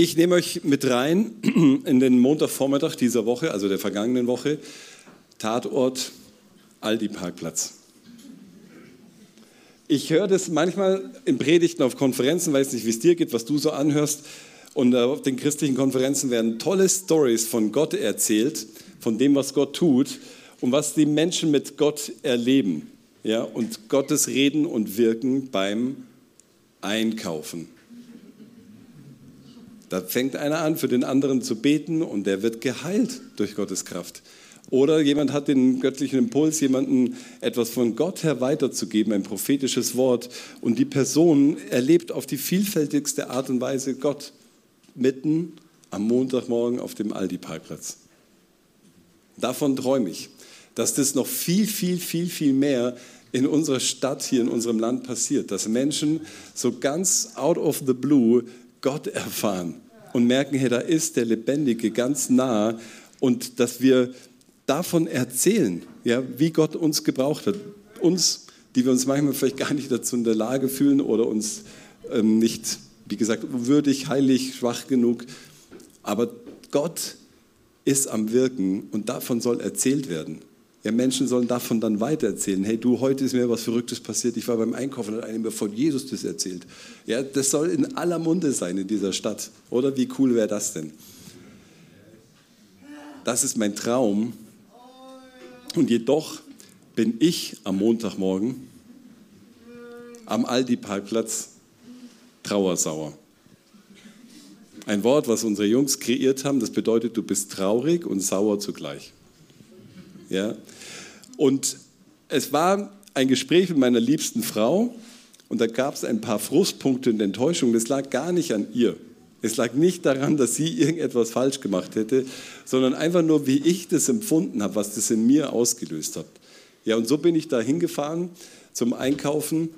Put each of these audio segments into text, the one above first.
Ich nehme euch mit rein in den Montagvormittag dieser Woche, also der vergangenen Woche. Tatort Aldi-Parkplatz. Ich höre das manchmal in Predigten auf Konferenzen, weiß nicht, wie es dir geht, was du so anhörst. Und auf den christlichen Konferenzen werden tolle Stories von Gott erzählt, von dem, was Gott tut und was die Menschen mit Gott erleben. Ja, und Gottes Reden und Wirken beim Einkaufen. Da fängt einer an, für den anderen zu beten und der wird geheilt durch Gottes Kraft. Oder jemand hat den göttlichen Impuls, jemandem etwas von Gott her weiterzugeben, ein prophetisches Wort. Und die Person erlebt auf die vielfältigste Art und Weise Gott mitten am Montagmorgen auf dem Aldi-Parkplatz. Davon träume ich, dass das noch viel, viel, viel, viel mehr in unserer Stadt, hier in unserem Land passiert, dass Menschen so ganz out of the blue Gott erfahren und merken, hey, da ist der Lebendige ganz nah und dass wir davon erzählen, ja, wie Gott uns gebraucht hat. Uns, die wir uns manchmal vielleicht gar nicht dazu in der Lage fühlen oder uns ähm, nicht, wie gesagt, würdig, heilig, schwach genug. Aber Gott ist am Wirken und davon soll erzählt werden. Ja, Menschen sollen davon dann weitererzählen. Hey, du, heute ist mir was Verrücktes passiert. Ich war beim Einkaufen und hat einem von Jesus das erzählt. Ja, das soll in aller Munde sein in dieser Stadt. Oder wie cool wäre das denn? Das ist mein Traum. Und jedoch bin ich am Montagmorgen am Aldi-Parkplatz trauersauer. Ein Wort, was unsere Jungs kreiert haben, das bedeutet, du bist traurig und sauer zugleich. Ja? Und es war ein Gespräch mit meiner liebsten Frau und da gab es ein paar Frustpunkte und Enttäuschungen. Das lag gar nicht an ihr. Es lag nicht daran, dass sie irgendetwas falsch gemacht hätte, sondern einfach nur, wie ich das empfunden habe, was das in mir ausgelöst hat. Ja, und so bin ich da hingefahren zum Einkaufen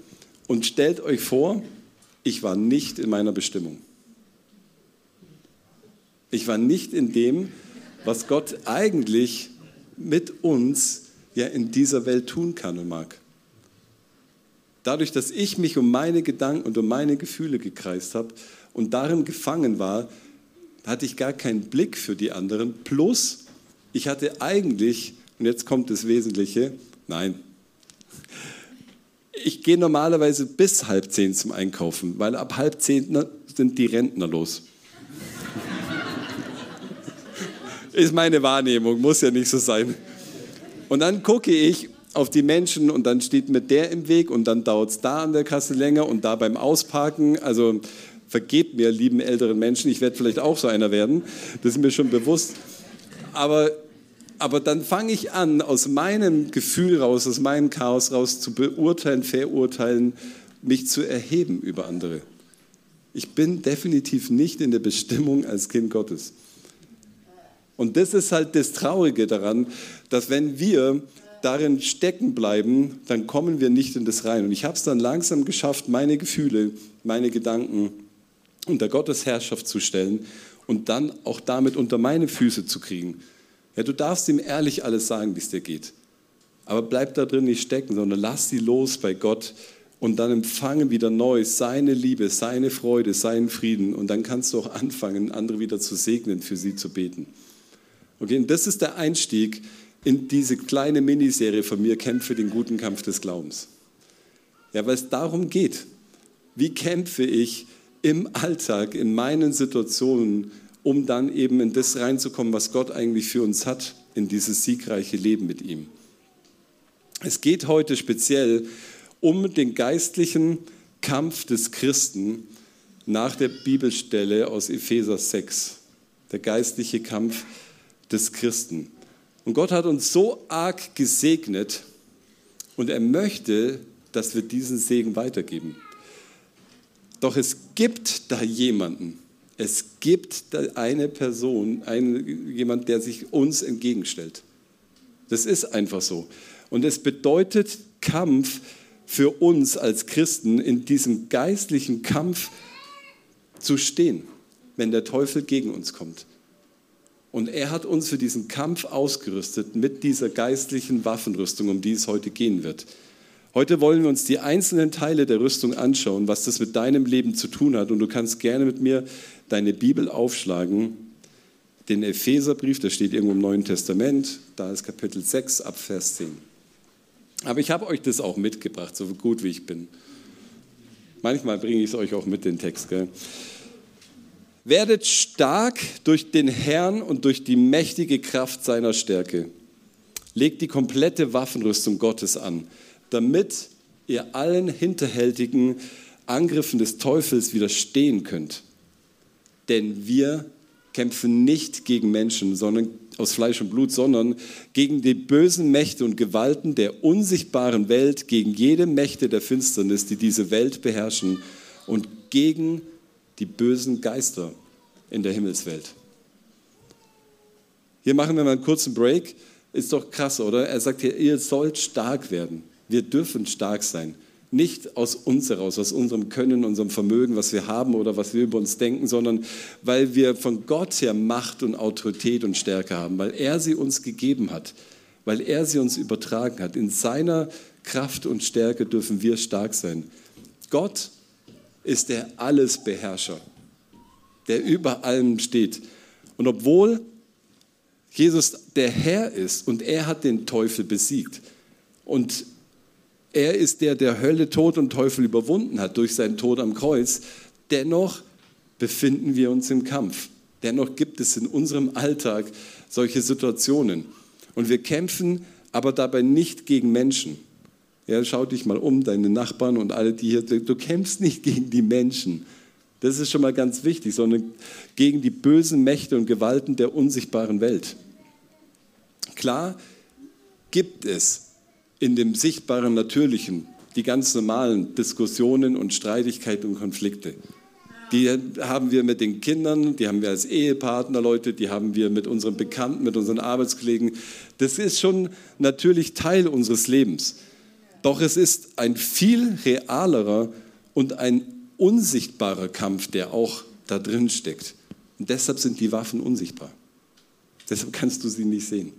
und stellt euch vor, ich war nicht in meiner Bestimmung. Ich war nicht in dem, was Gott eigentlich mit uns ja in dieser Welt tun kann und mag. Dadurch, dass ich mich um meine Gedanken und um meine Gefühle gekreist habe und darin gefangen war, hatte ich gar keinen Blick für die anderen. Plus, ich hatte eigentlich, und jetzt kommt das Wesentliche, nein, ich gehe normalerweise bis halb zehn zum Einkaufen, weil ab halb zehn sind die Rentner los. Ist meine Wahrnehmung, muss ja nicht so sein. Und dann gucke ich auf die Menschen und dann steht mir der im Weg und dann dauert es da an der Kasse länger und da beim Ausparken. Also vergebt mir, lieben älteren Menschen, ich werde vielleicht auch so einer werden, das ist mir schon bewusst. Aber, aber dann fange ich an, aus meinem Gefühl raus, aus meinem Chaos raus zu beurteilen, verurteilen, mich zu erheben über andere. Ich bin definitiv nicht in der Bestimmung als Kind Gottes. Und das ist halt das Traurige daran, dass wenn wir darin stecken bleiben, dann kommen wir nicht in das rein. Und ich habe es dann langsam geschafft, meine Gefühle, meine Gedanken unter Gottes Herrschaft zu stellen und dann auch damit unter meine Füße zu kriegen. Ja, du darfst ihm ehrlich alles sagen, wie es dir geht. Aber bleib da drin nicht stecken, sondern lass sie los bei Gott und dann empfange wieder neu seine Liebe, seine Freude, seinen Frieden. Und dann kannst du auch anfangen, andere wieder zu segnen, für sie zu beten. Okay, und das ist der Einstieg in diese kleine Miniserie von mir, Kämpfe den guten Kampf des Glaubens. Ja, weil es darum geht, wie kämpfe ich im Alltag, in meinen Situationen, um dann eben in das reinzukommen, was Gott eigentlich für uns hat, in dieses siegreiche Leben mit ihm. Es geht heute speziell um den geistlichen Kampf des Christen nach der Bibelstelle aus Epheser 6. Der geistliche Kampf des Christen. Und Gott hat uns so arg gesegnet und er möchte, dass wir diesen Segen weitergeben. Doch es gibt da jemanden, es gibt da eine Person, einen, jemand, der sich uns entgegenstellt. Das ist einfach so. Und es bedeutet Kampf für uns als Christen, in diesem geistlichen Kampf zu stehen, wenn der Teufel gegen uns kommt. Und er hat uns für diesen Kampf ausgerüstet mit dieser geistlichen Waffenrüstung, um die es heute gehen wird. Heute wollen wir uns die einzelnen Teile der Rüstung anschauen, was das mit deinem Leben zu tun hat. Und du kannst gerne mit mir deine Bibel aufschlagen, den Epheserbrief, der steht irgendwo im Neuen Testament, da ist Kapitel 6 ab Vers 10. Aber ich habe euch das auch mitgebracht, so gut wie ich bin. Manchmal bringe ich es euch auch mit, den Text. Gell? Werdet stark durch den Herrn und durch die mächtige Kraft seiner Stärke. Legt die komplette Waffenrüstung Gottes an damit ihr allen hinterhältigen Angriffen des Teufels widerstehen könnt. Denn wir kämpfen nicht gegen Menschen, sondern aus Fleisch und Blut, sondern gegen die bösen Mächte und Gewalten der unsichtbaren Welt, gegen jede Mächte der Finsternis, die diese Welt beherrschen und gegen die bösen Geister in der Himmelswelt. Hier machen wir mal einen kurzen Break. Ist doch krass, oder? Er sagt hier, ihr sollt stark werden. Wir dürfen stark sein. Nicht aus uns heraus, aus unserem Können, unserem Vermögen, was wir haben oder was wir über uns denken, sondern weil wir von Gott her Macht und Autorität und Stärke haben, weil er sie uns gegeben hat, weil er sie uns übertragen hat. In seiner Kraft und Stärke dürfen wir stark sein. Gott ist der Allesbeherrscher, der über allem steht. Und obwohl Jesus der Herr ist und er hat den Teufel besiegt und er ist der, der Hölle, Tod und Teufel überwunden hat durch seinen Tod am Kreuz. Dennoch befinden wir uns im Kampf. Dennoch gibt es in unserem Alltag solche Situationen. Und wir kämpfen aber dabei nicht gegen Menschen. Ja, schau dich mal um, deine Nachbarn und alle, die hier, du kämpfst nicht gegen die Menschen. Das ist schon mal ganz wichtig, sondern gegen die bösen Mächte und Gewalten der unsichtbaren Welt. Klar gibt es in dem sichtbaren Natürlichen die ganz normalen Diskussionen und Streitigkeiten und Konflikte. Die haben wir mit den Kindern, die haben wir als Ehepartner, Leute, die haben wir mit unseren Bekannten, mit unseren Arbeitskollegen. Das ist schon natürlich Teil unseres Lebens. Doch es ist ein viel realerer und ein unsichtbarer Kampf, der auch da drin steckt. Und deshalb sind die Waffen unsichtbar. Deshalb kannst du sie nicht sehen.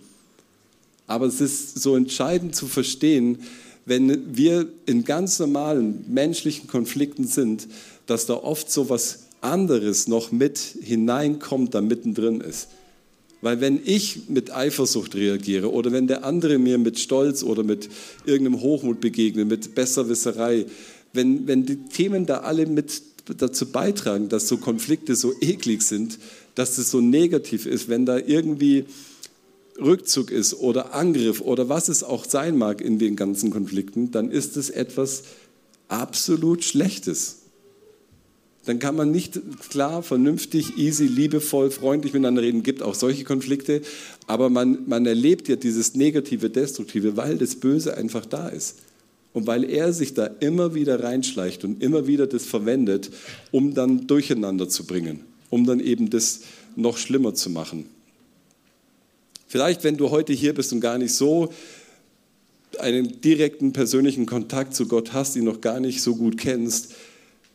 Aber es ist so entscheidend zu verstehen, wenn wir in ganz normalen menschlichen Konflikten sind, dass da oft so was anderes noch mit hineinkommt, da mittendrin ist. Weil wenn ich mit Eifersucht reagiere oder wenn der andere mir mit Stolz oder mit irgendeinem Hochmut begegnet, mit Besserwisserei, wenn, wenn die Themen da alle mit dazu beitragen, dass so Konflikte so eklig sind, dass es so negativ ist, wenn da irgendwie Rückzug ist oder Angriff oder was es auch sein mag in den ganzen Konflikten, dann ist es etwas absolut Schlechtes. Dann kann man nicht klar, vernünftig, easy, liebevoll, freundlich miteinander reden. Gibt auch solche Konflikte, aber man, man erlebt ja dieses negative, destruktive, weil das Böse einfach da ist. Und weil er sich da immer wieder reinschleicht und immer wieder das verwendet, um dann durcheinander zu bringen, um dann eben das noch schlimmer zu machen. Vielleicht, wenn du heute hier bist und gar nicht so einen direkten persönlichen Kontakt zu Gott hast, ihn noch gar nicht so gut kennst,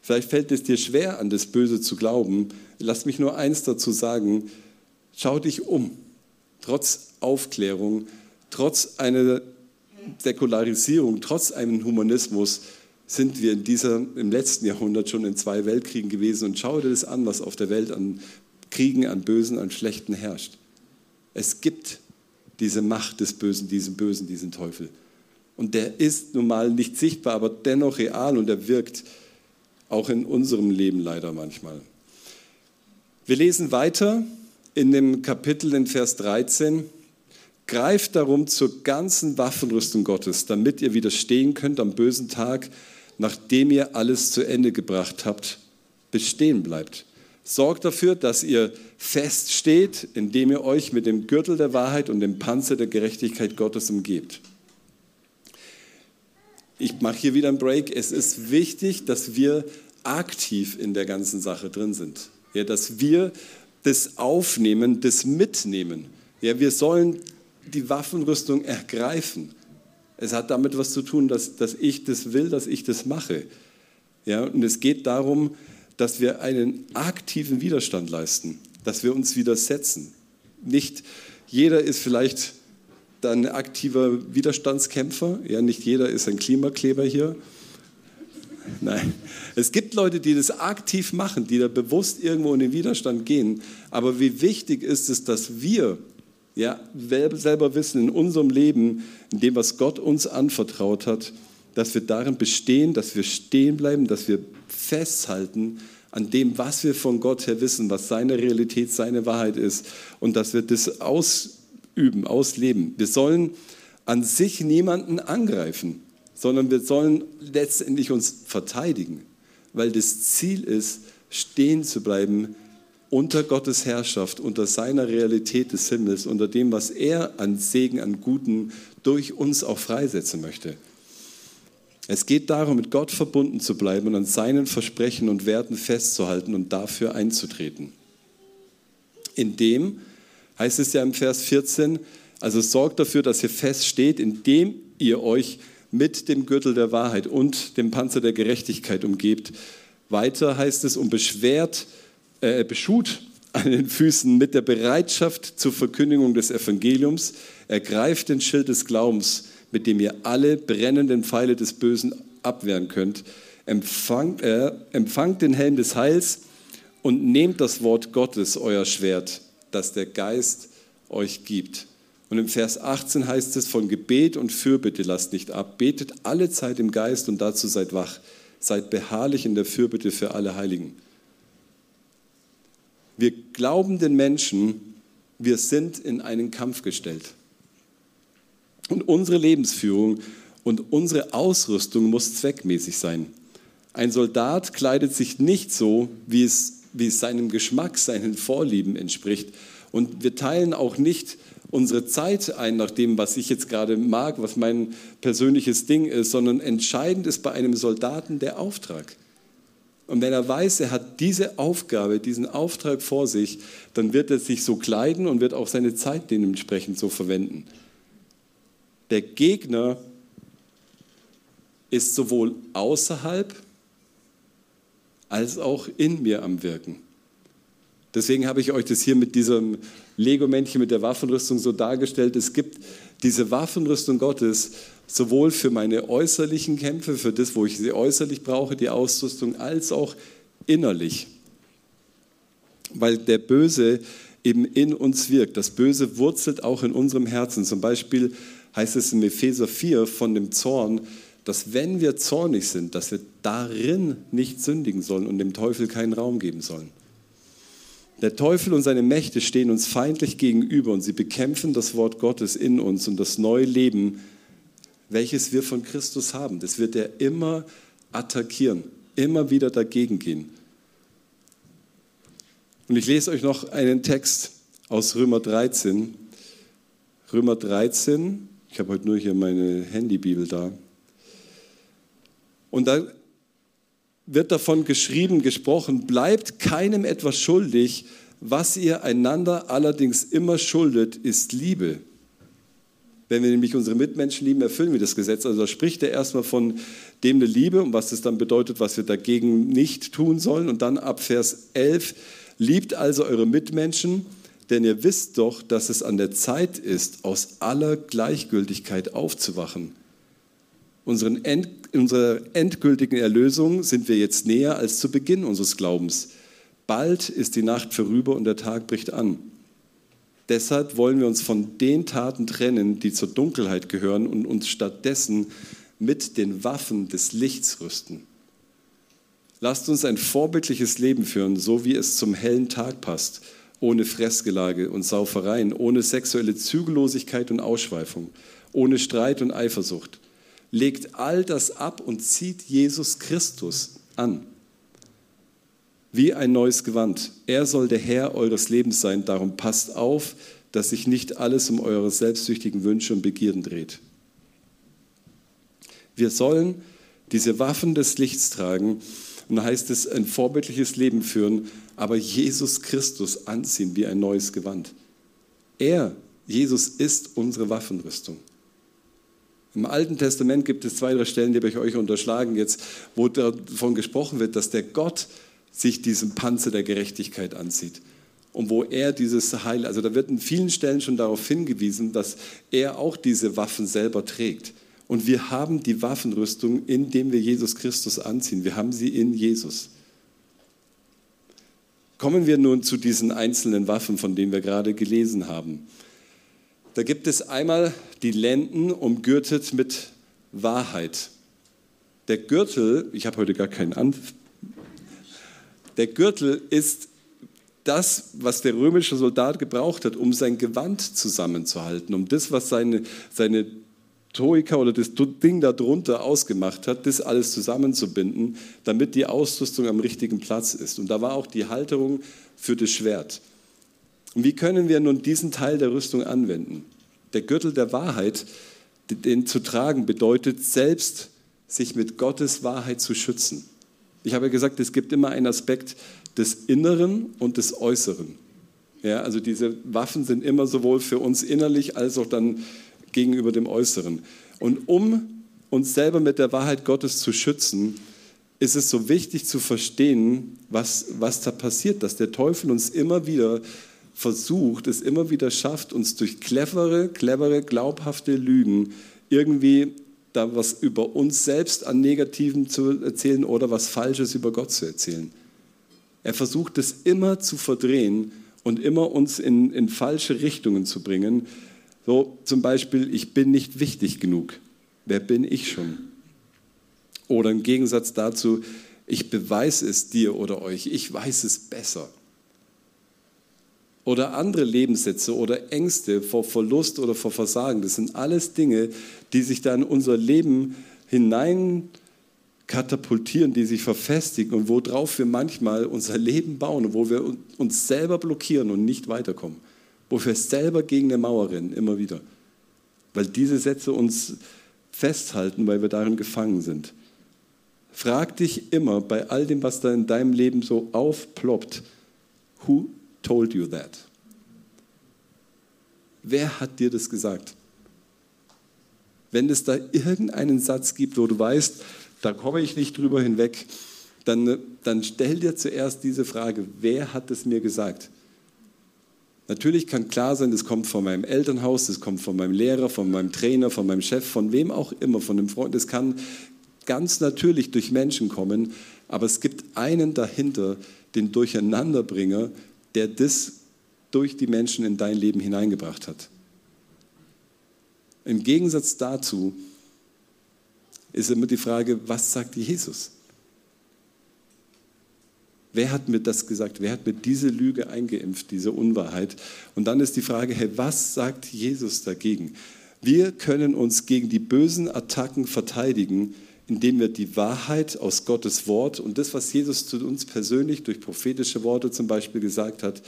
vielleicht fällt es dir schwer, an das Böse zu glauben. Lass mich nur eins dazu sagen, schau dich um. Trotz Aufklärung, trotz einer Säkularisierung, trotz einem Humanismus sind wir in dieser, im letzten Jahrhundert schon in zwei Weltkriegen gewesen und schau dir das an, was auf der Welt an Kriegen, an Bösen, an Schlechten herrscht. Es gibt diese Macht des Bösen, diesen Bösen, diesen Teufel. Und der ist nun mal nicht sichtbar, aber dennoch real und er wirkt auch in unserem Leben leider manchmal. Wir lesen weiter in dem Kapitel in Vers 13. Greift darum zur ganzen Waffenrüstung Gottes, damit ihr widerstehen könnt am bösen Tag, nachdem ihr alles zu Ende gebracht habt, bestehen bleibt. Sorgt dafür, dass ihr feststeht, indem ihr euch mit dem Gürtel der Wahrheit und dem Panzer der Gerechtigkeit Gottes umgebt. Ich mache hier wieder einen Break. Es ist wichtig, dass wir aktiv in der ganzen Sache drin sind. Ja, dass wir das aufnehmen, das mitnehmen. Ja, wir sollen die Waffenrüstung ergreifen. Es hat damit was zu tun, dass, dass ich das will, dass ich das mache. Ja, und es geht darum, dass wir einen aktiven Widerstand leisten, dass wir uns widersetzen. Nicht jeder ist vielleicht dann aktiver Widerstandskämpfer. Ja, nicht jeder ist ein Klimakleber hier. Nein, es gibt Leute, die das aktiv machen, die da bewusst irgendwo in den Widerstand gehen. Aber wie wichtig ist es, dass wir ja, selber wissen in unserem Leben, in dem, was Gott uns anvertraut hat, dass wir darin bestehen, dass wir stehen bleiben, dass wir festhalten an dem, was wir von Gott her wissen, was seine Realität, seine Wahrheit ist und dass wir das ausüben, ausleben. Wir sollen an sich niemanden angreifen sondern wir sollen letztendlich uns verteidigen, weil das Ziel ist, stehen zu bleiben unter Gottes Herrschaft, unter seiner Realität des Himmels, unter dem, was er an Segen, an Guten durch uns auch freisetzen möchte. Es geht darum, mit Gott verbunden zu bleiben und an seinen Versprechen und Werten festzuhalten und dafür einzutreten. In dem heißt es ja im Vers 14, also sorgt dafür, dass ihr feststeht, indem ihr euch mit dem Gürtel der Wahrheit und dem Panzer der Gerechtigkeit umgebt. Weiter heißt es, um beschwert, äh, beschut an den Füßen mit der Bereitschaft zur Verkündigung des Evangeliums, ergreift den Schild des Glaubens, mit dem ihr alle brennenden Pfeile des Bösen abwehren könnt. Empfangt, äh, empfangt den Helm des Heils und nehmt das Wort Gottes, euer Schwert, das der Geist euch gibt. Und im Vers 18 heißt es, von Gebet und Fürbitte lasst nicht ab, betet alle Zeit im Geist und dazu seid wach, seid beharrlich in der Fürbitte für alle Heiligen. Wir glauben den Menschen, wir sind in einen Kampf gestellt. Und unsere Lebensführung und unsere Ausrüstung muss zweckmäßig sein. Ein Soldat kleidet sich nicht so, wie es, wie es seinem Geschmack, seinen Vorlieben entspricht. Und wir teilen auch nicht unsere Zeit ein nach dem, was ich jetzt gerade mag, was mein persönliches Ding ist, sondern entscheidend ist bei einem Soldaten der Auftrag. Und wenn er weiß, er hat diese Aufgabe, diesen Auftrag vor sich, dann wird er sich so kleiden und wird auch seine Zeit dementsprechend so verwenden. Der Gegner ist sowohl außerhalb als auch in mir am Wirken. Deswegen habe ich euch das hier mit diesem Lego-Männchen, mit der Waffenrüstung so dargestellt. Es gibt diese Waffenrüstung Gottes sowohl für meine äußerlichen Kämpfe, für das, wo ich sie äußerlich brauche, die Ausrüstung, als auch innerlich. Weil der Böse eben in uns wirkt. Das Böse wurzelt auch in unserem Herzen. Zum Beispiel heißt es in Epheser 4 von dem Zorn, dass wenn wir zornig sind, dass wir darin nicht sündigen sollen und dem Teufel keinen Raum geben sollen. Der Teufel und seine Mächte stehen uns feindlich gegenüber und sie bekämpfen das Wort Gottes in uns und das neue Leben, welches wir von Christus haben. Das wird er immer attackieren, immer wieder dagegen gehen. Und ich lese euch noch einen Text aus Römer 13. Römer 13, ich habe heute nur hier meine Handybibel da. Und da wird davon geschrieben, gesprochen, bleibt keinem etwas schuldig, was ihr einander allerdings immer schuldet, ist Liebe. Wenn wir nämlich unsere Mitmenschen lieben, erfüllen wir das Gesetz. Also da spricht er erstmal von dem eine Liebe und was das dann bedeutet, was wir dagegen nicht tun sollen. Und dann ab Vers 11, liebt also eure Mitmenschen, denn ihr wisst doch, dass es an der Zeit ist, aus aller Gleichgültigkeit aufzuwachen Unseren End, unserer endgültigen Erlösung sind wir jetzt näher als zu Beginn unseres Glaubens. Bald ist die Nacht vorüber und der Tag bricht an. Deshalb wollen wir uns von den Taten trennen, die zur Dunkelheit gehören und uns stattdessen mit den Waffen des Lichts rüsten. Lasst uns ein vorbildliches Leben führen, so wie es zum hellen Tag passt, ohne Fressgelage und Saufereien, ohne sexuelle Zügellosigkeit und Ausschweifung, ohne Streit und Eifersucht legt all das ab und zieht Jesus Christus an. Wie ein neues Gewand. Er soll der Herr eures Lebens sein. Darum passt auf, dass sich nicht alles um eure selbstsüchtigen Wünsche und Begierden dreht. Wir sollen diese Waffen des Lichts tragen und heißt es, ein vorbildliches Leben führen, aber Jesus Christus anziehen wie ein neues Gewand. Er, Jesus, ist unsere Waffenrüstung. Im Alten Testament gibt es zwei, drei Stellen, die habe ich euch unterschlagen jetzt, wo davon gesprochen wird, dass der Gott sich diesen Panzer der Gerechtigkeit anzieht. und wo er dieses Heil, also da wird in vielen Stellen schon darauf hingewiesen, dass er auch diese Waffen selber trägt. Und wir haben die Waffenrüstung, indem wir Jesus Christus anziehen. Wir haben sie in Jesus. Kommen wir nun zu diesen einzelnen Waffen, von denen wir gerade gelesen haben. Da gibt es einmal die Lenden umgürtet mit Wahrheit. Der Gürtel, ich habe heute gar keinen an. Der Gürtel ist das, was der römische Soldat gebraucht hat, um sein Gewand zusammenzuhalten, um das, was seine, seine Troika oder das Ding darunter ausgemacht hat, das alles zusammenzubinden, damit die Ausrüstung am richtigen Platz ist. Und da war auch die Halterung für das Schwert. Und wie können wir nun diesen Teil der Rüstung anwenden? Der Gürtel der Wahrheit, den zu tragen, bedeutet selbst, sich mit Gottes Wahrheit zu schützen. Ich habe ja gesagt, es gibt immer einen Aspekt des Inneren und des Äußeren. Ja, also diese Waffen sind immer sowohl für uns innerlich als auch dann gegenüber dem Äußeren. Und um uns selber mit der Wahrheit Gottes zu schützen, ist es so wichtig zu verstehen, was, was da passiert, dass der Teufel uns immer wieder versucht, es immer wieder schafft, uns durch clevere, clevere, glaubhafte Lügen irgendwie da was über uns selbst an Negativen zu erzählen oder was Falsches über Gott zu erzählen. Er versucht es immer zu verdrehen und immer uns in, in falsche Richtungen zu bringen. So zum Beispiel, ich bin nicht wichtig genug. Wer bin ich schon? Oder im Gegensatz dazu, ich beweise es dir oder euch, ich weiß es besser. Oder andere Lebenssätze oder Ängste vor Verlust oder vor Versagen, das sind alles Dinge, die sich da in unser Leben hinein katapultieren, die sich verfestigen und worauf wir manchmal unser Leben bauen und wo wir uns selber blockieren und nicht weiterkommen. Wo wir selber gegen eine Mauer rennen, immer wieder. Weil diese Sätze uns festhalten, weil wir darin gefangen sind. Frag dich immer bei all dem, was da in deinem Leben so aufploppt, who told you that? Wer hat dir das gesagt? Wenn es da irgendeinen Satz gibt, wo du weißt, da komme ich nicht drüber hinweg, dann, dann stell dir zuerst diese Frage, wer hat es mir gesagt? Natürlich kann klar sein, das kommt von meinem Elternhaus, das kommt von meinem Lehrer, von meinem Trainer, von meinem Chef, von wem auch immer, von einem Freund. Das kann ganz natürlich durch Menschen kommen, aber es gibt einen dahinter, den Durcheinanderbringer, der das durch die Menschen in dein Leben hineingebracht hat. Im Gegensatz dazu ist immer die Frage, was sagt Jesus? Wer hat mir das gesagt? Wer hat mir diese Lüge eingeimpft, diese Unwahrheit? Und dann ist die Frage, hey, was sagt Jesus dagegen? Wir können uns gegen die bösen Attacken verteidigen, indem wir die Wahrheit aus Gottes Wort und das, was Jesus zu uns persönlich durch prophetische Worte zum Beispiel gesagt hat,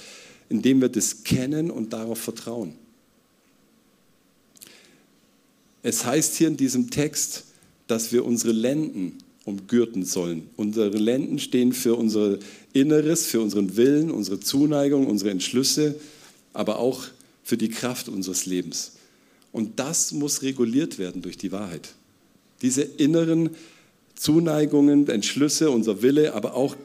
indem wir das kennen und darauf vertrauen. Es heißt hier in diesem Text, dass wir unsere Lenden umgürten sollen. Unsere Lenden stehen für unser Inneres, für unseren Willen, unsere Zuneigung, unsere Entschlüsse, aber auch für die Kraft unseres Lebens. Und das muss reguliert werden durch die Wahrheit. Diese inneren Zuneigungen, Entschlüsse, unser Wille, aber auch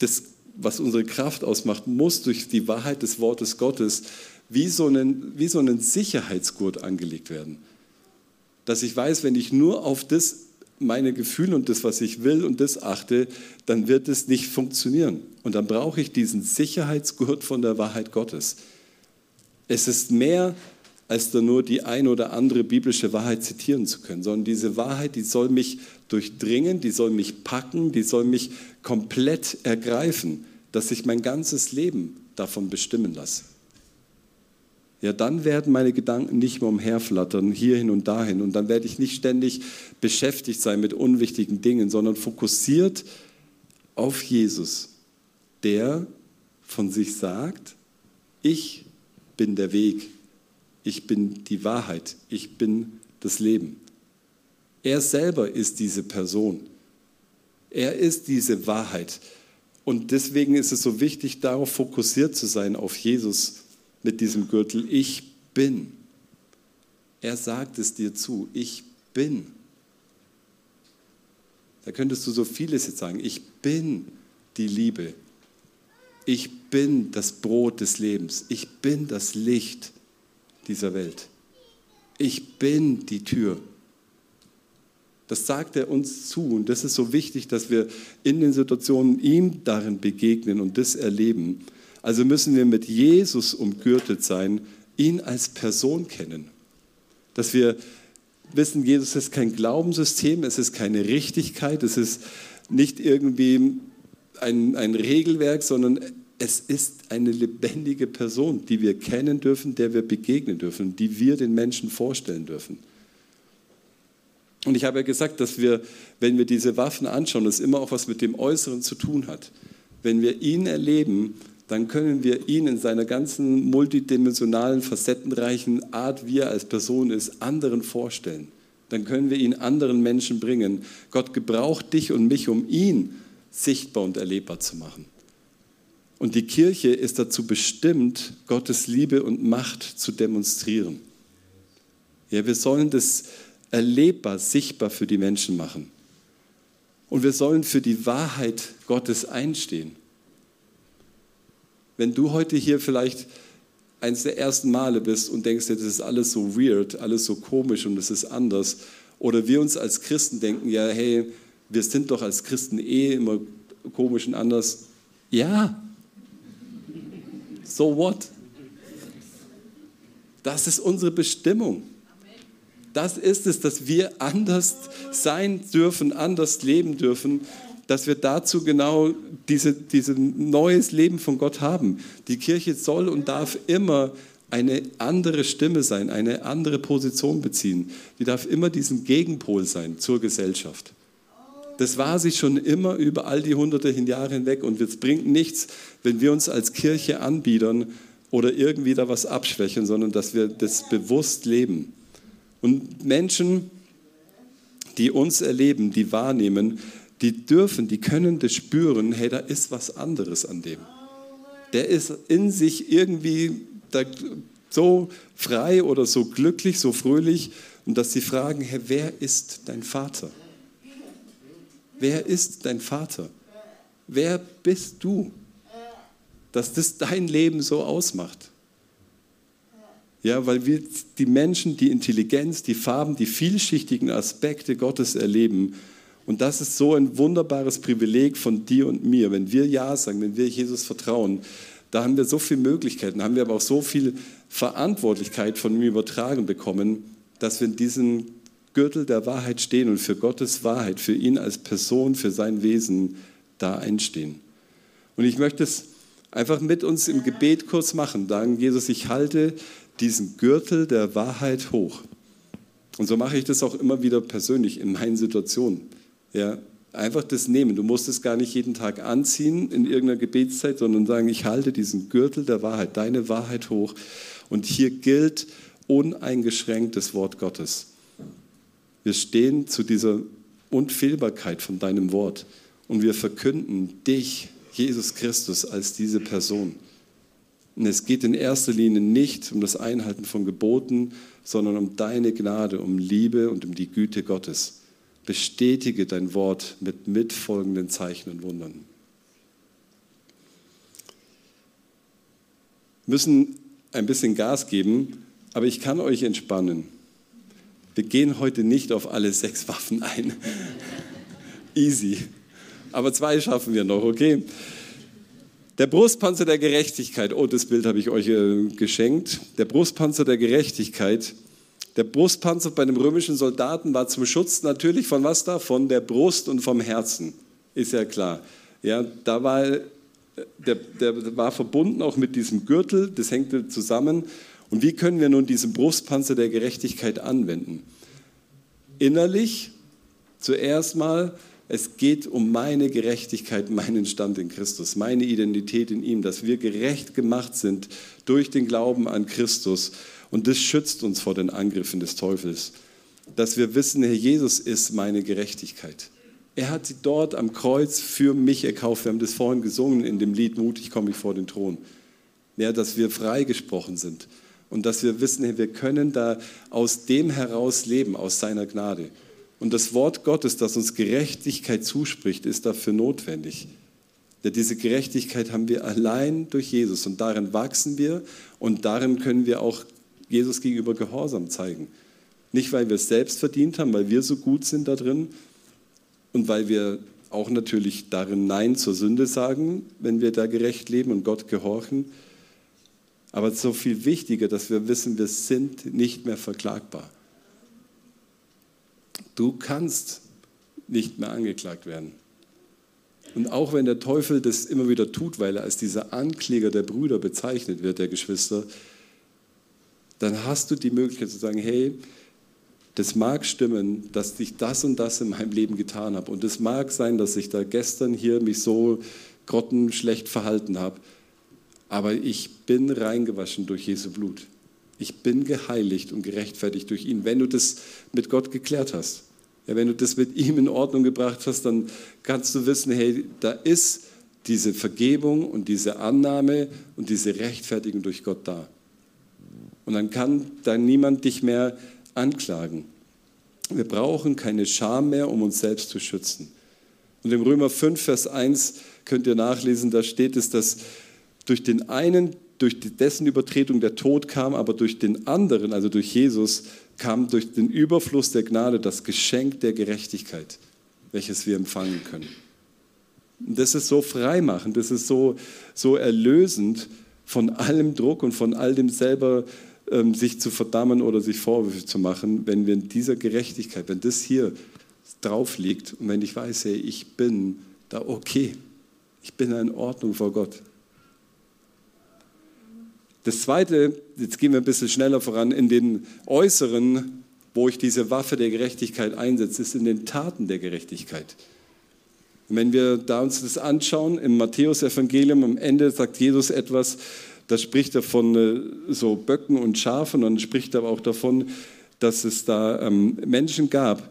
das, was unsere Kraft ausmacht, muss durch die Wahrheit des Wortes Gottes wie so einen, wie so einen Sicherheitsgurt angelegt werden dass ich weiß, wenn ich nur auf das, meine Gefühle und das, was ich will und das achte, dann wird es nicht funktionieren. Und dann brauche ich diesen Sicherheitsgurt von der Wahrheit Gottes. Es ist mehr als da nur die ein oder andere biblische Wahrheit zitieren zu können, sondern diese Wahrheit, die soll mich durchdringen, die soll mich packen, die soll mich komplett ergreifen, dass ich mein ganzes Leben davon bestimmen lasse ja, dann werden meine Gedanken nicht mehr umherflattern, hierhin und dahin. Und dann werde ich nicht ständig beschäftigt sein mit unwichtigen Dingen, sondern fokussiert auf Jesus, der von sich sagt, ich bin der Weg, ich bin die Wahrheit, ich bin das Leben. Er selber ist diese Person. Er ist diese Wahrheit. Und deswegen ist es so wichtig, darauf fokussiert zu sein, auf Jesus mit diesem Gürtel, ich bin. Er sagt es dir zu, ich bin. Da könntest du so vieles jetzt sagen, ich bin die Liebe. ich bin das Brot des Lebens, ich bin das Licht dieser Welt, ich bin die Tür. Das sagt er uns zu und das ist so wichtig, dass wir in den Situationen ihm darin begegnen und das erleben. Also müssen wir mit Jesus umgürtet sein, ihn als Person kennen. Dass wir wissen, Jesus ist kein Glaubenssystem, es ist keine Richtigkeit, es ist nicht irgendwie ein, ein Regelwerk, sondern es ist eine lebendige Person, die wir kennen dürfen, der wir begegnen dürfen, die wir den Menschen vorstellen dürfen. Und ich habe ja gesagt, dass wir, wenn wir diese Waffen anschauen, das immer auch was mit dem Äußeren zu tun hat. Wenn wir ihn erleben, dann können wir ihn in seiner ganzen multidimensionalen, facettenreichen Art, wie er als Person ist, anderen vorstellen. Dann können wir ihn anderen Menschen bringen. Gott gebraucht dich und mich, um ihn sichtbar und erlebbar zu machen. Und die Kirche ist dazu bestimmt, Gottes Liebe und Macht zu demonstrieren. Ja, wir sollen das erlebbar, sichtbar für die Menschen machen. Und wir sollen für die Wahrheit Gottes einstehen. Wenn du heute hier vielleicht eines der ersten Male bist und denkst, das ist alles so weird, alles so komisch und es ist anders, oder wir uns als Christen denken, ja, hey, wir sind doch als Christen eh immer komisch und anders. Ja, so what? Das ist unsere Bestimmung. Das ist es, dass wir anders sein dürfen, anders leben dürfen, dass wir dazu genau dieses diese neues Leben von Gott haben. Die Kirche soll und darf immer eine andere Stimme sein, eine andere Position beziehen. Die darf immer diesen Gegenpol sein zur Gesellschaft. Das war sie schon immer über all die hunderte Jahre hinweg und es bringt nichts, wenn wir uns als Kirche anbiedern oder irgendwie da was abschwächen, sondern dass wir das bewusst leben. Und Menschen, die uns erleben, die wahrnehmen, die dürfen, die können das spüren, hey, da ist was anderes an dem. Der ist in sich irgendwie so frei oder so glücklich, so fröhlich und dass sie fragen, hey, wer ist dein Vater? Wer ist dein Vater? Wer bist du? Dass das dein Leben so ausmacht. Ja, weil wir die Menschen, die Intelligenz, die Farben, die vielschichtigen Aspekte Gottes erleben. Und das ist so ein wunderbares Privileg von dir und mir. Wenn wir Ja sagen, wenn wir Jesus vertrauen, da haben wir so viele Möglichkeiten, haben wir aber auch so viel Verantwortlichkeit von ihm übertragen bekommen, dass wir in diesem Gürtel der Wahrheit stehen und für Gottes Wahrheit, für ihn als Person, für sein Wesen da einstehen. Und ich möchte es einfach mit uns im Gebet kurz machen. Sagen, Jesus, ich halte diesen Gürtel der Wahrheit hoch. Und so mache ich das auch immer wieder persönlich in meinen Situationen. Ja, einfach das nehmen. Du musst es gar nicht jeden Tag anziehen in irgendeiner Gebetszeit, sondern sagen, ich halte diesen Gürtel der Wahrheit, deine Wahrheit hoch. Und hier gilt uneingeschränkt das Wort Gottes. Wir stehen zu dieser Unfehlbarkeit von deinem Wort und wir verkünden dich, Jesus Christus, als diese Person. Und es geht in erster Linie nicht um das Einhalten von Geboten, sondern um deine Gnade, um Liebe und um die Güte Gottes. Bestätige dein Wort mit mitfolgenden Zeichen und Wundern. Wir müssen ein bisschen Gas geben, aber ich kann euch entspannen. Wir gehen heute nicht auf alle sechs Waffen ein. Easy. Aber zwei schaffen wir noch, okay? Der Brustpanzer der Gerechtigkeit, oh, das Bild habe ich euch äh, geschenkt. Der Brustpanzer der Gerechtigkeit. Der Brustpanzer bei einem römischen Soldaten war zum Schutz natürlich von was da? Von der Brust und vom Herzen. Ist ja klar. Ja, da war, äh, der, der war verbunden auch mit diesem Gürtel, das hängte zusammen. Und wie können wir nun diesen Brustpanzer der Gerechtigkeit anwenden? Innerlich zuerst mal es geht um meine Gerechtigkeit, meinen Stand in Christus, meine Identität in ihm, dass wir gerecht gemacht sind durch den Glauben an Christus. Und das schützt uns vor den Angriffen des Teufels. Dass wir wissen, Herr Jesus ist meine Gerechtigkeit. Er hat sie dort am Kreuz für mich erkauft. Wir haben das vorhin gesungen in dem Lied Mutig komme ich vor den Thron. Ja, dass wir freigesprochen sind und dass wir wissen, wir können da aus dem heraus leben, aus seiner Gnade. Und das Wort Gottes, das uns Gerechtigkeit zuspricht, ist dafür notwendig. Ja, diese Gerechtigkeit haben wir allein durch Jesus und darin wachsen wir und darin können wir auch Jesus gegenüber Gehorsam zeigen. Nicht, weil wir es selbst verdient haben, weil wir so gut sind da drin und weil wir auch natürlich darin Nein zur Sünde sagen, wenn wir da gerecht leben und Gott gehorchen. Aber es ist so viel wichtiger, dass wir wissen, wir sind nicht mehr verklagbar. Du kannst nicht mehr angeklagt werden. Und auch wenn der Teufel das immer wieder tut, weil er als dieser Ankläger der Brüder bezeichnet wird, der Geschwister, dann hast du die Möglichkeit zu sagen, hey, das mag stimmen, dass ich das und das in meinem Leben getan habe. Und es mag sein, dass ich da gestern hier mich so grottenschlecht verhalten habe. Aber ich bin reingewaschen durch Jesu Blut. Ich bin geheiligt und gerechtfertigt durch ihn, wenn du das mit Gott geklärt hast. Ja, wenn du das mit ihm in Ordnung gebracht hast, dann kannst du wissen, hey, da ist diese Vergebung und diese Annahme und diese Rechtfertigung durch Gott da. Und dann kann da niemand dich mehr anklagen. Wir brauchen keine Scham mehr, um uns selbst zu schützen. Und im Römer 5, Vers 1 könnt ihr nachlesen, da steht es, dass durch den einen, durch dessen Übertretung der Tod kam, aber durch den anderen, also durch Jesus, kam durch den Überfluss der Gnade das Geschenk der Gerechtigkeit, welches wir empfangen können. Das ist so freimachend, das ist so, so erlösend von allem Druck und von all dem selber ähm, sich zu verdammen oder sich Vorwürfe zu machen, wenn wir in dieser Gerechtigkeit, wenn das hier drauf liegt und wenn ich weiß, hey, ich bin da okay, ich bin in Ordnung vor Gott. Das Zweite, jetzt gehen wir ein bisschen schneller voran, in den Äußeren, wo ich diese Waffe der Gerechtigkeit einsetze, ist in den Taten der Gerechtigkeit. Und wenn wir da uns das anschauen, im Matthäusevangelium am Ende sagt Jesus etwas, da spricht er von äh, so Böcken und Schafen und spricht aber auch davon, dass es da ähm, Menschen gab,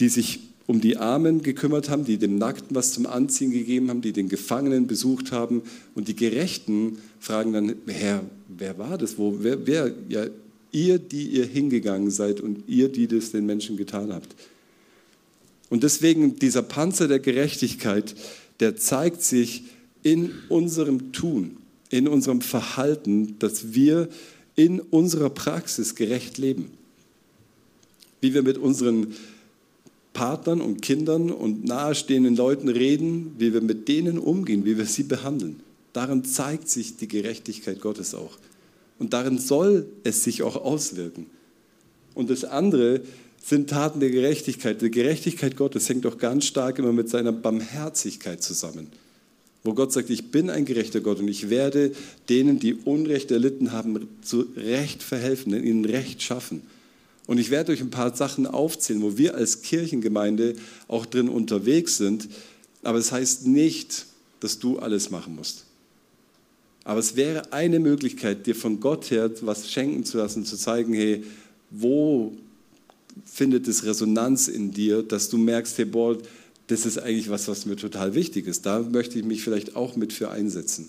die sich um die Armen gekümmert haben, die dem Nackten was zum Anziehen gegeben haben, die den Gefangenen besucht haben. Und die Gerechten fragen dann, Herr, wer war das? Wo, wer, wer? Ja, ihr, die ihr hingegangen seid und ihr, die das den Menschen getan habt. Und deswegen dieser Panzer der Gerechtigkeit, der zeigt sich in unserem Tun in unserem Verhalten, dass wir in unserer Praxis gerecht leben. Wie wir mit unseren Partnern und Kindern und nahestehenden Leuten reden, wie wir mit denen umgehen, wie wir sie behandeln. Darin zeigt sich die Gerechtigkeit Gottes auch. Und darin soll es sich auch auswirken. Und das andere sind Taten der Gerechtigkeit. Die Gerechtigkeit Gottes hängt auch ganz stark immer mit seiner Barmherzigkeit zusammen wo Gott sagt, ich bin ein gerechter Gott und ich werde denen, die Unrecht erlitten haben, zu Recht verhelfen, ihnen Recht schaffen. Und ich werde euch ein paar Sachen aufzählen, wo wir als Kirchengemeinde auch drin unterwegs sind. Aber es das heißt nicht, dass du alles machen musst. Aber es wäre eine Möglichkeit, dir von Gott her was schenken zu lassen, zu zeigen, hey, wo findet es Resonanz in dir, dass du merkst, hey, boah, das ist eigentlich was, was mir total wichtig ist. Da möchte ich mich vielleicht auch mit für einsetzen.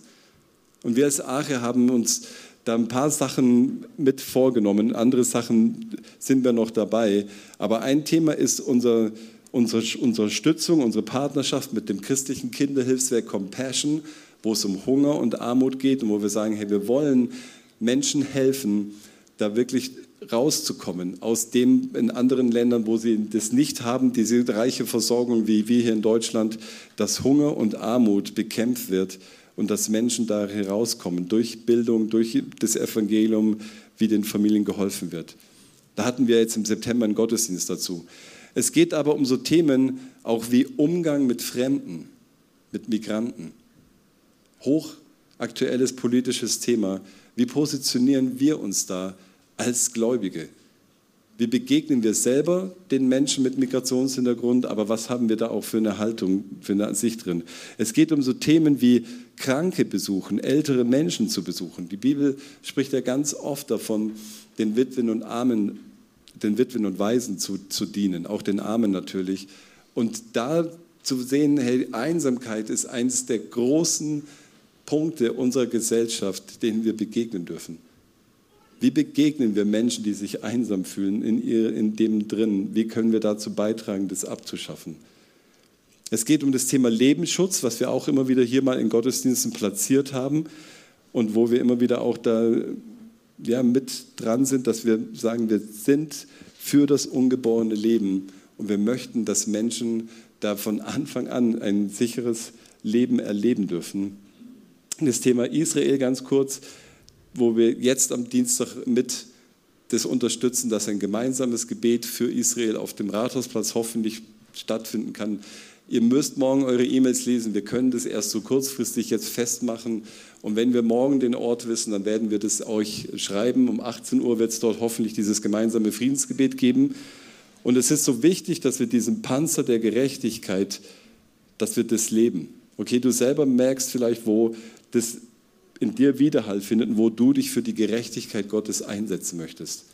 Und wir als Ache haben uns da ein paar Sachen mit vorgenommen. Andere Sachen sind wir noch dabei. Aber ein Thema ist unser, unsere Unterstützung, unsere Partnerschaft mit dem christlichen Kinderhilfswerk Compassion, wo es um Hunger und Armut geht und wo wir sagen, hey, wir wollen Menschen helfen, da wirklich rauszukommen aus dem in anderen Ländern, wo sie das nicht haben, diese reiche Versorgung wie wir hier in Deutschland, dass Hunger und Armut bekämpft wird und dass Menschen da herauskommen durch Bildung, durch das Evangelium, wie den Familien geholfen wird. Da hatten wir jetzt im September einen Gottesdienst dazu. Es geht aber um so Themen auch wie Umgang mit Fremden, mit Migranten. Hochaktuelles politisches Thema. Wie positionieren wir uns da als Gläubige. Wie begegnen wir selber den Menschen mit Migrationshintergrund, aber was haben wir da auch für eine Haltung, für eine Ansicht drin? Es geht um so Themen wie Kranke besuchen, ältere Menschen zu besuchen. Die Bibel spricht ja ganz oft davon, den Witwen und Armen, den Witwen und Waisen zu, zu dienen, auch den Armen natürlich. Und da zu sehen, hey, Einsamkeit ist eines der großen Punkte unserer Gesellschaft, denen wir begegnen dürfen. Wie begegnen wir Menschen, die sich einsam fühlen in, ihr, in dem drin? Wie können wir dazu beitragen, das abzuschaffen? Es geht um das Thema Lebensschutz, was wir auch immer wieder hier mal in Gottesdiensten platziert haben und wo wir immer wieder auch da ja, mit dran sind, dass wir sagen, wir sind für das ungeborene Leben und wir möchten, dass Menschen da von Anfang an ein sicheres Leben erleben dürfen. Das Thema Israel ganz kurz, wo wir jetzt am Dienstag mit das unterstützen, dass ein gemeinsames Gebet für Israel auf dem Rathausplatz hoffentlich stattfinden kann. Ihr müsst morgen eure E-Mails lesen. Wir können das erst so kurzfristig jetzt festmachen. Und wenn wir morgen den Ort wissen, dann werden wir das euch schreiben. Um 18 Uhr wird es dort hoffentlich dieses gemeinsame Friedensgebet geben. Und es ist so wichtig, dass wir diesen Panzer der Gerechtigkeit, dass wir das leben. Okay, du selber merkst vielleicht, wo das in dir Widerhall findet und wo du dich für die Gerechtigkeit Gottes einsetzen möchtest.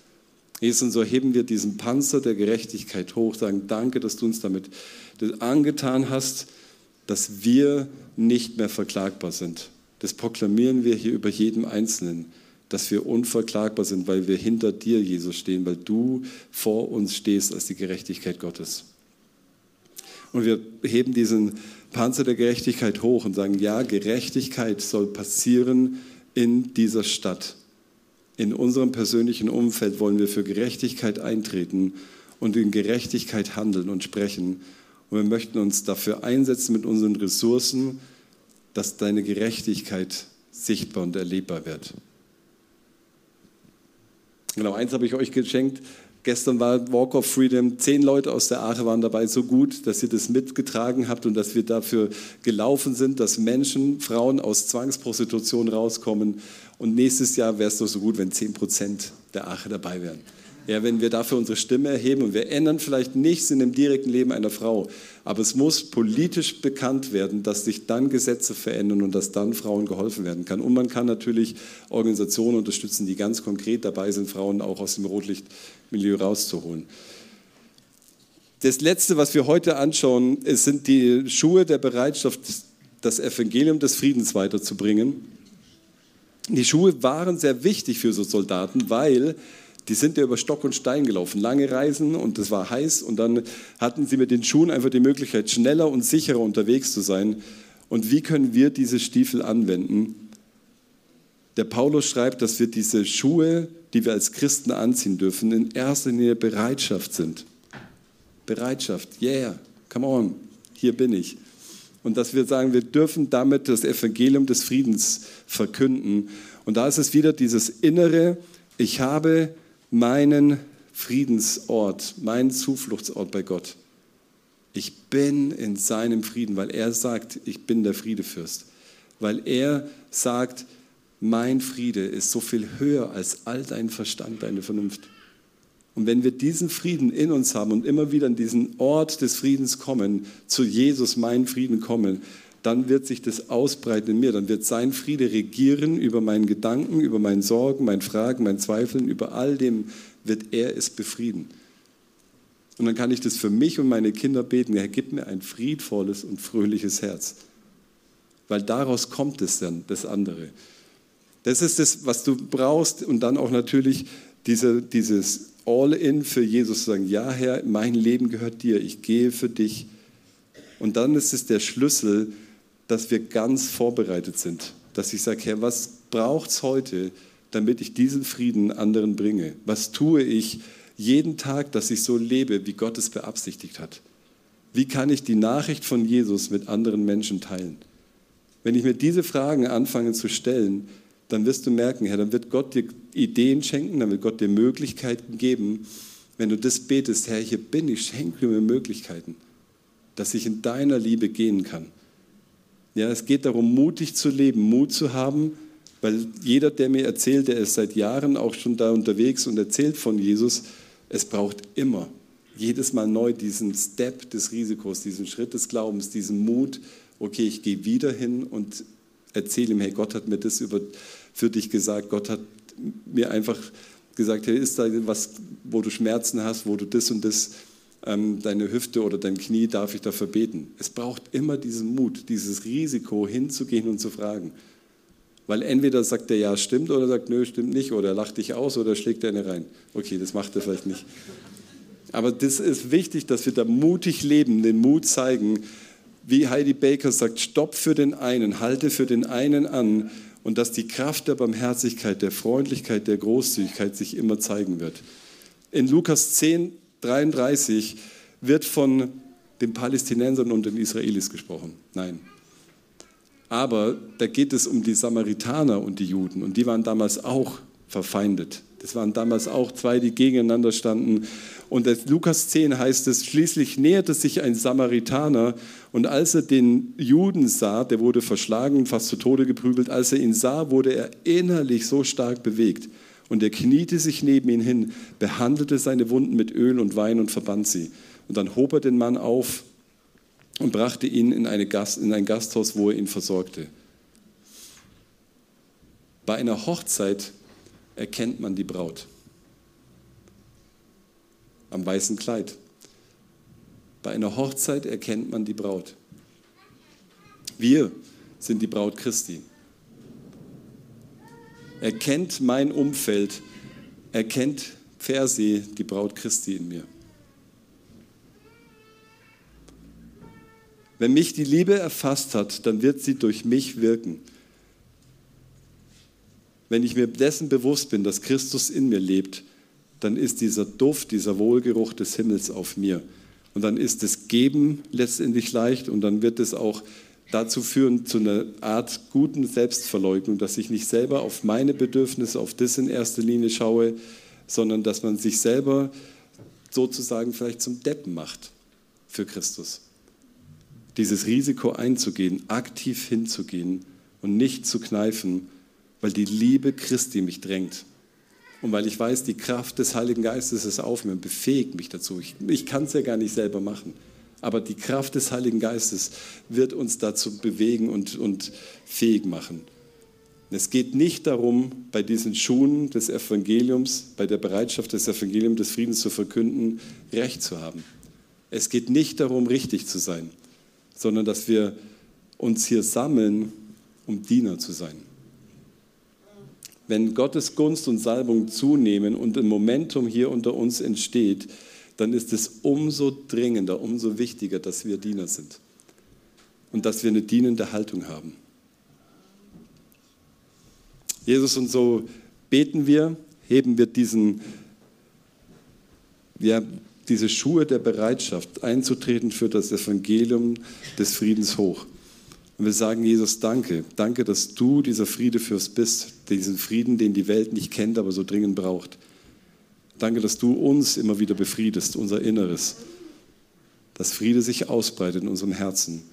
Jesus, und so heben wir diesen Panzer der Gerechtigkeit hoch, sagen, danke, dass du uns damit angetan hast, dass wir nicht mehr verklagbar sind. Das proklamieren wir hier über jedem Einzelnen, dass wir unverklagbar sind, weil wir hinter dir, Jesus, stehen, weil du vor uns stehst als die Gerechtigkeit Gottes. Und wir heben diesen Panzer der Gerechtigkeit hoch und sagen, ja, Gerechtigkeit soll passieren in dieser Stadt. In unserem persönlichen Umfeld wollen wir für Gerechtigkeit eintreten und in Gerechtigkeit handeln und sprechen. Und wir möchten uns dafür einsetzen mit unseren Ressourcen, dass deine Gerechtigkeit sichtbar und erlebbar wird. Genau, eins habe ich euch geschenkt. Gestern war Walk of Freedom. Zehn Leute aus der Aache waren dabei so gut, dass ihr das mitgetragen habt und dass wir dafür gelaufen sind, dass Menschen, Frauen aus Zwangsprostitution rauskommen. Und nächstes Jahr wäre es doch so gut, wenn zehn Prozent der Aache dabei wären ja, wenn wir dafür unsere Stimme erheben und wir ändern vielleicht nichts in dem direkten Leben einer Frau, aber es muss politisch bekannt werden, dass sich dann Gesetze verändern und dass dann Frauen geholfen werden kann. Und man kann natürlich Organisationen unterstützen, die ganz konkret dabei sind, Frauen auch aus dem Rotlichtmilieu rauszuholen. Das Letzte, was wir heute anschauen, sind die Schuhe der Bereitschaft, das Evangelium des Friedens weiterzubringen. Die Schuhe waren sehr wichtig für so Soldaten, weil die sind ja über Stock und Stein gelaufen, lange Reisen und es war heiß und dann hatten sie mit den Schuhen einfach die Möglichkeit, schneller und sicherer unterwegs zu sein. Und wie können wir diese Stiefel anwenden? Der Paulus schreibt, dass wir diese Schuhe, die wir als Christen anziehen dürfen, in erster Linie Bereitschaft sind. Bereitschaft, yeah, come on, hier bin ich. Und dass wir sagen, wir dürfen damit das Evangelium des Friedens verkünden. Und da ist es wieder dieses innere, ich habe meinen Friedensort, meinen Zufluchtsort bei Gott. Ich bin in seinem Frieden, weil er sagt, ich bin der Friedefürst. Weil er sagt, mein Friede ist so viel höher als all dein Verstand, deine Vernunft. Und wenn wir diesen Frieden in uns haben und immer wieder an diesen Ort des Friedens kommen, zu Jesus, mein Frieden kommen, dann wird sich das ausbreiten in mir. Dann wird sein Friede regieren über meinen Gedanken, über meinen Sorgen, meinen Fragen, meinen Zweifeln, über all dem wird er es befrieden. Und dann kann ich das für mich und meine Kinder beten. Er gibt mir ein friedvolles und fröhliches Herz. Weil daraus kommt es dann, das andere. Das ist das, was du brauchst. Und dann auch natürlich diese, dieses All-in für Jesus zu sagen, ja Herr, mein Leben gehört dir, ich gehe für dich. Und dann ist es der Schlüssel, dass wir ganz vorbereitet sind. Dass ich sage, Herr, was braucht es heute, damit ich diesen Frieden anderen bringe? Was tue ich jeden Tag, dass ich so lebe, wie Gott es beabsichtigt hat? Wie kann ich die Nachricht von Jesus mit anderen Menschen teilen? Wenn ich mir diese Fragen anfange zu stellen, dann wirst du merken, Herr, dann wird Gott dir Ideen schenken, dann wird Gott dir Möglichkeiten geben. Wenn du das betest, Herr, hier bin ich, schenke mir Möglichkeiten, dass ich in deiner Liebe gehen kann. Ja, es geht darum, mutig zu leben, Mut zu haben, weil jeder, der mir erzählt, der ist seit Jahren auch schon da unterwegs und erzählt von Jesus, es braucht immer, jedes Mal neu diesen Step des Risikos, diesen Schritt des Glaubens, diesen Mut, okay, ich gehe wieder hin und erzähle ihm, hey, Gott hat mir das über, für dich gesagt, Gott hat mir einfach gesagt, hey, ist da was, wo du Schmerzen hast, wo du das und das ähm, deine Hüfte oder dein Knie darf ich dafür beten. Es braucht immer diesen Mut, dieses Risiko hinzugehen und zu fragen. Weil entweder sagt er ja, stimmt, oder sagt, nö, stimmt nicht, oder er lacht dich aus oder schlägt eine rein. Okay, das macht er vielleicht nicht. Aber das ist wichtig, dass wir da mutig leben, den Mut zeigen, wie Heidi Baker sagt, stopp für den einen, halte für den einen an und dass die Kraft der Barmherzigkeit, der Freundlichkeit, der Großzügigkeit sich immer zeigen wird. In Lukas 10, 33 wird von den Palästinensern und den Israelis gesprochen. Nein. Aber da geht es um die Samaritaner und die Juden und die waren damals auch verfeindet. Das waren damals auch zwei, die gegeneinander standen. Und in Lukas 10 heißt es, schließlich näherte sich ein Samaritaner und als er den Juden sah, der wurde verschlagen, fast zu Tode geprügelt, als er ihn sah, wurde er innerlich so stark bewegt. Und er kniete sich neben ihn hin, behandelte seine Wunden mit Öl und Wein und verband sie. Und dann hob er den Mann auf und brachte ihn in, eine Gast, in ein Gasthaus, wo er ihn versorgte. Bei einer Hochzeit erkennt man die Braut. Am weißen Kleid. Bei einer Hochzeit erkennt man die Braut. Wir sind die Braut Christi. Erkennt mein Umfeld, erkennt Versi die Braut Christi in mir. Wenn mich die Liebe erfasst hat, dann wird sie durch mich wirken. Wenn ich mir dessen bewusst bin, dass Christus in mir lebt, dann ist dieser Duft, dieser Wohlgeruch des Himmels auf mir. Und dann ist das Geben letztendlich leicht und dann wird es auch dazu führen, zu einer Art guten Selbstverleugnung, dass ich nicht selber auf meine Bedürfnisse, auf das in erster Linie schaue, sondern dass man sich selber sozusagen vielleicht zum Deppen macht für Christus. Dieses Risiko einzugehen, aktiv hinzugehen und nicht zu kneifen, weil die Liebe Christi mich drängt. Und weil ich weiß, die Kraft des Heiligen Geistes ist auf mir und befähigt mich dazu. Ich, ich kann es ja gar nicht selber machen. Aber die Kraft des Heiligen Geistes wird uns dazu bewegen und, und fähig machen. Es geht nicht darum, bei diesen Schuhen des Evangeliums, bei der Bereitschaft des Evangeliums des Friedens zu verkünden, Recht zu haben. Es geht nicht darum, richtig zu sein, sondern dass wir uns hier sammeln, um Diener zu sein. Wenn Gottes Gunst und Salbung zunehmen und ein Momentum hier unter uns entsteht, dann ist es umso dringender, umso wichtiger, dass wir Diener sind und dass wir eine dienende Haltung haben. Jesus, und so beten wir, heben wir diesen, ja, diese Schuhe der Bereitschaft einzutreten für das Evangelium des Friedens hoch. Und wir sagen, Jesus, danke. Danke, dass du dieser Friedefürst bist, diesen Frieden, den die Welt nicht kennt, aber so dringend braucht. Danke, dass du uns immer wieder befriedest, unser Inneres. Dass Friede sich ausbreitet in unserem Herzen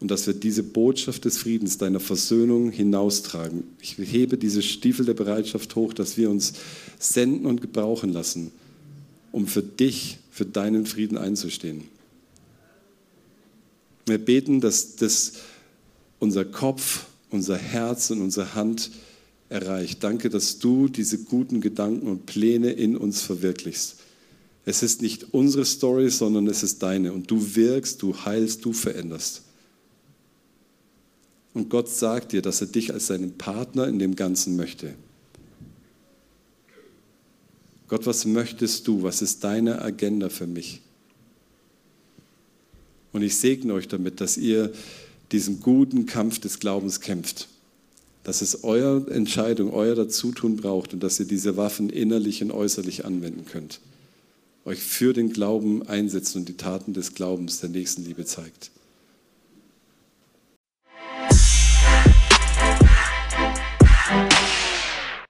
und dass wir diese Botschaft des Friedens, deiner Versöhnung hinaustragen. Ich hebe diese Stiefel der Bereitschaft hoch, dass wir uns senden und gebrauchen lassen, um für dich, für deinen Frieden einzustehen. Wir beten, dass das unser Kopf, unser Herz und unsere Hand erreicht. Danke, dass du diese guten Gedanken und Pläne in uns verwirklichst. Es ist nicht unsere Story, sondern es ist deine. Und du wirkst, du heilst, du veränderst. Und Gott sagt dir, dass er dich als seinen Partner in dem Ganzen möchte. Gott, was möchtest du? Was ist deine Agenda für mich? Und ich segne euch damit, dass ihr diesen guten Kampf des Glaubens kämpft. Dass es eure Entscheidung, euer Dazutun braucht und dass ihr diese Waffen innerlich und äußerlich anwenden könnt. Euch für den Glauben einsetzt und die Taten des Glaubens der Nächstenliebe zeigt.